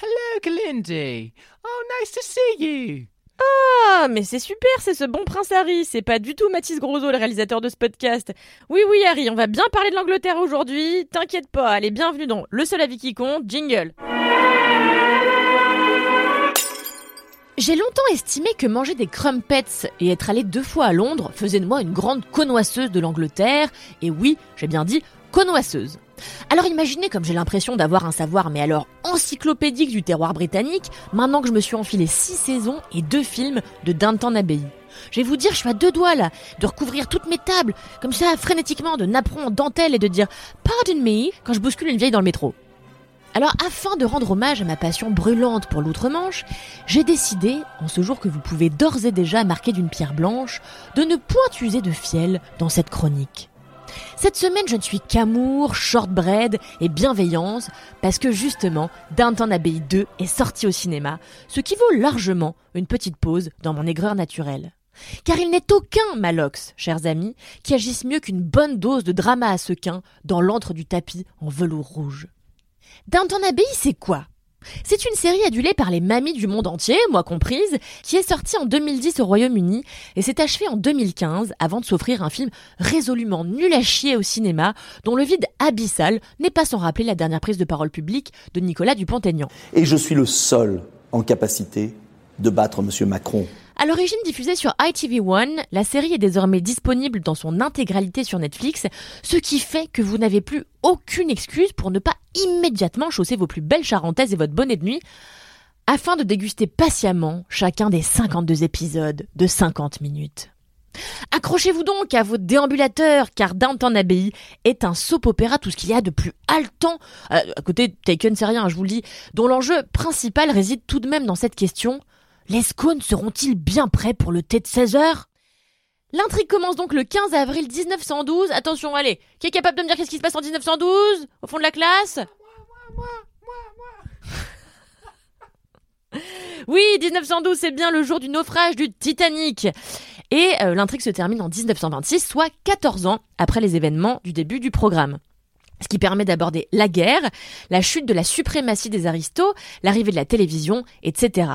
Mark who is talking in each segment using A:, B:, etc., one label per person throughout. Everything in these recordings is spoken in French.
A: Hello, Galindy. Oh, nice to see you.
B: Ah, mais c'est super, c'est ce bon prince Harry, c'est pas du tout Mathis Grosso, le réalisateur de ce podcast. Oui, oui, Harry, on va bien parler de l'Angleterre aujourd'hui, t'inquiète pas, allez, bienvenue dans Le seul avis qui compte, jingle. J'ai longtemps estimé que manger des crumpets et être allé deux fois à Londres faisait de moi une grande connoisseuse de l'Angleterre, et oui, j'ai bien dit connoisseuse. Alors imaginez comme j'ai l'impression d'avoir un savoir, mais alors encyclopédique du terroir britannique, maintenant que je me suis enfilé six saisons et deux films de Downton Abbey. Je vais vous dire, je suis à deux doigts là, de recouvrir toutes mes tables, comme ça, frénétiquement, de napperons en dentelle et de dire Pardon me quand je bouscule une vieille dans le métro. Alors, afin de rendre hommage à ma passion brûlante pour l'outre-Manche, j'ai décidé, en ce jour que vous pouvez d'ores et déjà marquer d'une pierre blanche, de ne point user de fiel dans cette chronique. Cette semaine, je ne suis qu'amour, shortbread et bienveillance parce que justement, Downton Abbey 2 est sorti au cinéma, ce qui vaut largement une petite pause dans mon aigreur naturelle. Car il n'est aucun Malox, chers amis, qui agisse mieux qu'une bonne dose de drama à sequin dans l'antre du tapis en velours rouge. Downton Abbey, c'est quoi? C'est une série adulée par les mamies du monde entier, moi comprise, qui est sortie en 2010 au Royaume-Uni et s'est achevée en 2015 avant de s'offrir un film résolument nul à chier au cinéma, dont le vide abyssal n'est pas sans rappeler la dernière prise de parole publique de Nicolas Dupont-Aignan.
C: Et je suis le seul en capacité de battre M. Macron.
B: À l'origine diffusée sur ITV1, la série est désormais disponible dans son intégralité sur Netflix, ce qui fait que vous n'avez plus aucune excuse pour ne pas immédiatement chausser vos plus belles charentaises et votre bonnet de nuit, afin de déguster patiemment chacun des 52 épisodes de 50 minutes. Accrochez-vous donc à vos déambulateurs, car Downton Abbey est un soap-opéra, tout ce qu'il y a de plus haletant, euh, à côté Taken, c'est rien, je vous le dis, dont l'enjeu principal réside tout de même dans cette question les scones seront-ils bien prêts pour le thé de 16 heures? L'intrigue commence donc le 15 avril 1912. Attention, allez, qui est capable de me dire qu'est-ce qui se passe en 1912 Au fond de la classe? Oui, 1912, c'est bien le jour du naufrage du Titanic. Et euh, l'intrigue se termine en 1926, soit 14 ans après les événements du début du programme ce qui permet d'aborder la guerre, la chute de la suprématie des aristos, l'arrivée de la télévision, etc.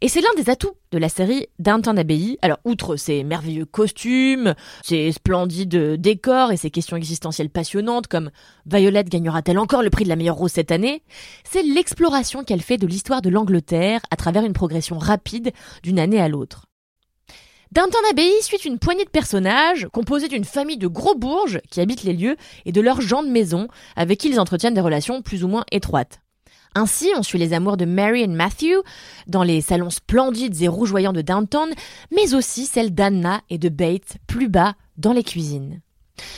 B: Et c'est l'un des atouts de la série Downton Abbey. Alors, outre ses merveilleux costumes, ses splendides décors et ses questions existentielles passionnantes comme Violette gagnera-t-elle encore le prix de la meilleure rose cette année, c'est l'exploration qu'elle fait de l'histoire de l'Angleterre à travers une progression rapide d'une année à l'autre. Downton Abbey suit une poignée de personnages composés d'une famille de gros bourges qui habitent les lieux et de leurs gens de maison avec qui ils entretiennent des relations plus ou moins étroites. Ainsi, on suit les amours de Mary et Matthew dans les salons splendides et rougeoyants de Downton, mais aussi celles d'Anna et de Bates plus bas dans les cuisines.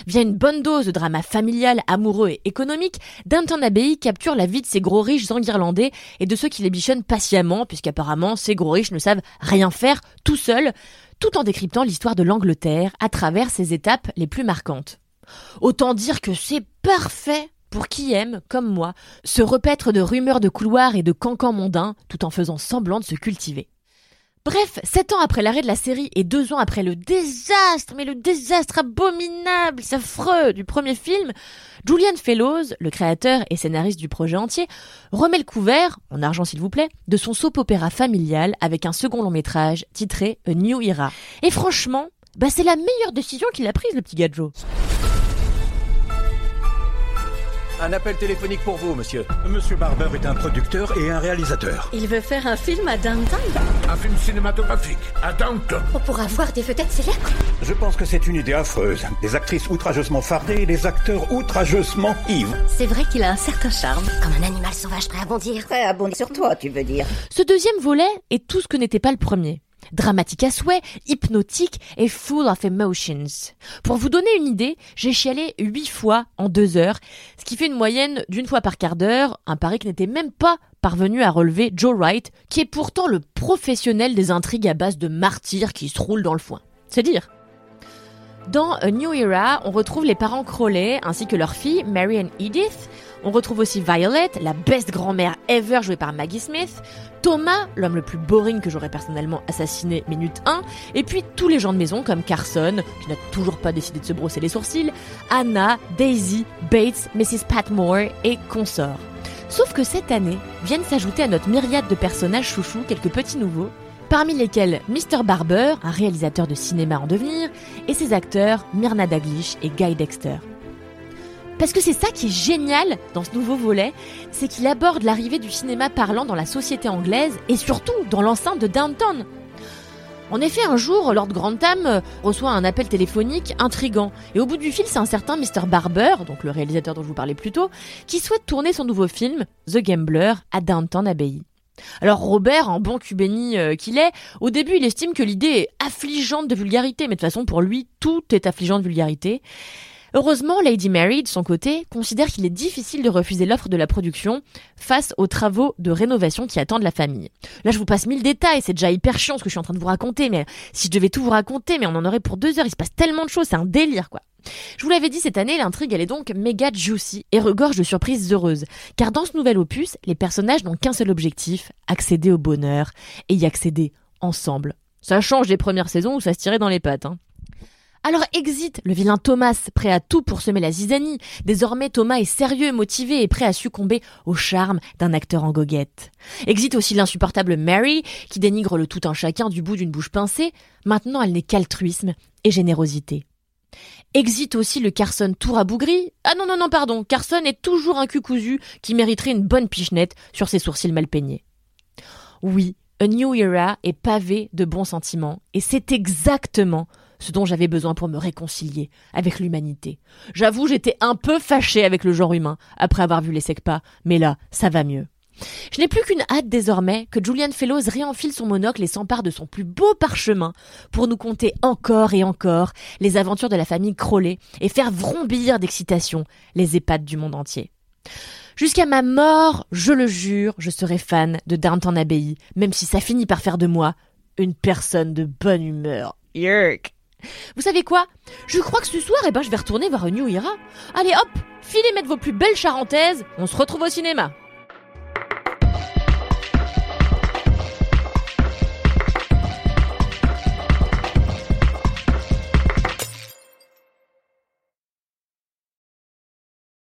B: Via une bonne dose de drama familial, amoureux et économique, Downton Abbey capture la vie de ces gros riches irlandais et de ceux qui les bichonnent patiemment, puisqu'apparemment ces gros riches ne savent rien faire tout seuls, tout en décryptant l'histoire de l'Angleterre à travers ses étapes les plus marquantes. Autant dire que c'est parfait pour qui aime, comme moi, se repaître de rumeurs de couloirs et de cancans mondains tout en faisant semblant de se cultiver. Bref, sept ans après l'arrêt de la série et deux ans après le désastre, mais le désastre abominable, affreux du premier film, Julian Fellows, le créateur et scénariste du projet entier, remet le couvert, en argent s'il vous plaît, de son soap-opéra familial avec un second long métrage titré A New Era. Et franchement, bah c'est la meilleure décision qu'il a prise le petit gadjo.
D: Un appel téléphonique pour vous, monsieur. Monsieur Barber est un producteur et un réalisateur.
E: Il veut faire un film à Downton
F: Un film cinématographique à Downton.
E: On pourra voir des vedettes célèbres
D: Je pense que c'est une idée affreuse. Des actrices outrageusement fardées et des acteurs outrageusement ivres.
E: C'est vrai qu'il a un certain charme.
G: Comme un animal sauvage prêt à bondir.
H: Prêt à bondir sur toi, tu veux dire.
B: Ce deuxième volet est tout ce que n'était pas le premier. Dramatique à souhait, hypnotique et full of emotions. Pour vous donner une idée, j'ai chialé huit fois en deux heures, ce qui fait une moyenne d'une fois par quart d'heure, un pari que n'était même pas parvenu à relever Joe Wright, qui est pourtant le professionnel des intrigues à base de martyrs qui se roulent dans le foin. C'est dire. Dans A New Era, on retrouve les parents Crowley ainsi que leur fille, Mary and Edith. On retrouve aussi Violet, la best grand-mère ever jouée par Maggie Smith, Thomas, l'homme le plus boring que j'aurais personnellement assassiné minute 1, et puis tous les gens de maison comme Carson, qui n'a toujours pas décidé de se brosser les sourcils, Anna, Daisy, Bates, Mrs. Patmore et consorts. Sauf que cette année viennent s'ajouter à notre myriade de personnages chouchous quelques petits nouveaux, parmi lesquels Mr. Barber, un réalisateur de cinéma en devenir, et ses acteurs Myrna Daglish et Guy Dexter. Parce que c'est ça qui est génial dans ce nouveau volet, c'est qu'il aborde l'arrivée du cinéma parlant dans la société anglaise et surtout dans l'enceinte de Downtown. En effet, un jour, Lord Grantham euh, reçoit un appel téléphonique intrigant. Et au bout du fil, c'est un certain Mr. Barber, donc le réalisateur dont je vous parlais plus tôt, qui souhaite tourner son nouveau film, The Gambler, à Downton Abbey. Alors Robert, en bon cubéni euh, qu'il est, au début il estime que l'idée est affligeante de vulgarité, mais de toute façon pour lui tout est affligeant de vulgarité. Heureusement, Lady Mary, de son côté, considère qu'il est difficile de refuser l'offre de la production face aux travaux de rénovation qui attendent la famille. Là, je vous passe mille détails, c'est déjà hyper chiant ce que je suis en train de vous raconter, mais si je devais tout vous raconter, mais on en aurait pour deux heures, il se passe tellement de choses, c'est un délire, quoi. Je vous l'avais dit cette année, l'intrigue elle est donc méga juicy et regorge de surprises heureuses. Car dans ce nouvel opus, les personnages n'ont qu'un seul objectif, accéder au bonheur et y accéder ensemble. Ça change des premières saisons où ça se tirait dans les pattes. Hein. Alors exit le vilain Thomas, prêt à tout pour semer la zizanie. Désormais, Thomas est sérieux, motivé et prêt à succomber au charme d'un acteur en goguette. Exit aussi l'insupportable Mary, qui dénigre le tout un chacun du bout d'une bouche pincée. Maintenant, elle n'est qu'altruisme et générosité. Exit aussi le Carson tout rabougri. Ah non, non, non, pardon. Carson est toujours un cul cousu qui mériterait une bonne pichenette sur ses sourcils mal peignés. Oui, A New Era est pavé de bons sentiments. Et c'est exactement ce dont j'avais besoin pour me réconcilier avec l'humanité. J'avoue, j'étais un peu fâchée avec le genre humain après avoir vu les SECPA, mais là, ça va mieux. Je n'ai plus qu'une hâte désormais que Julian Fellows réenfile son monocle et s'empare de son plus beau parchemin pour nous conter encore et encore les aventures de la famille Crowley et faire vrombir d'excitation les EHPAD du monde entier. Jusqu'à ma mort, je le jure, je serai fan de Downton Abbey, même si ça finit par faire de moi une personne de bonne humeur. Yerk vous savez quoi? Je crois que ce soir, eh ben, je vais retourner voir New Era. Allez hop, filez mettre vos plus belles charentaises, on se retrouve au cinéma.